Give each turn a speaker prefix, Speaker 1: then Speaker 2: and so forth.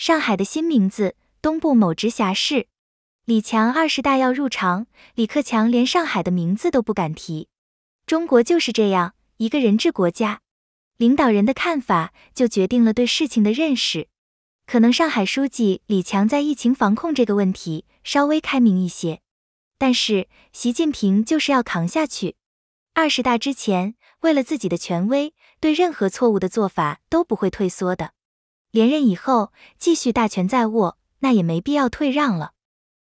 Speaker 1: 上海的新名字，东部某直辖市。李强二十大要入场，李克强连上海的名字都不敢提。中国就是这样一个人治国家，领导人的看法就决定了对事情的认识。可能上海书记李强在疫情防控这个问题稍微开明一些，但是习近平就是要扛下去。二十大之前，为了自己的权威，对任何错误的做法都不会退缩的。连任以后，继续大权在握，那也没必要退让了。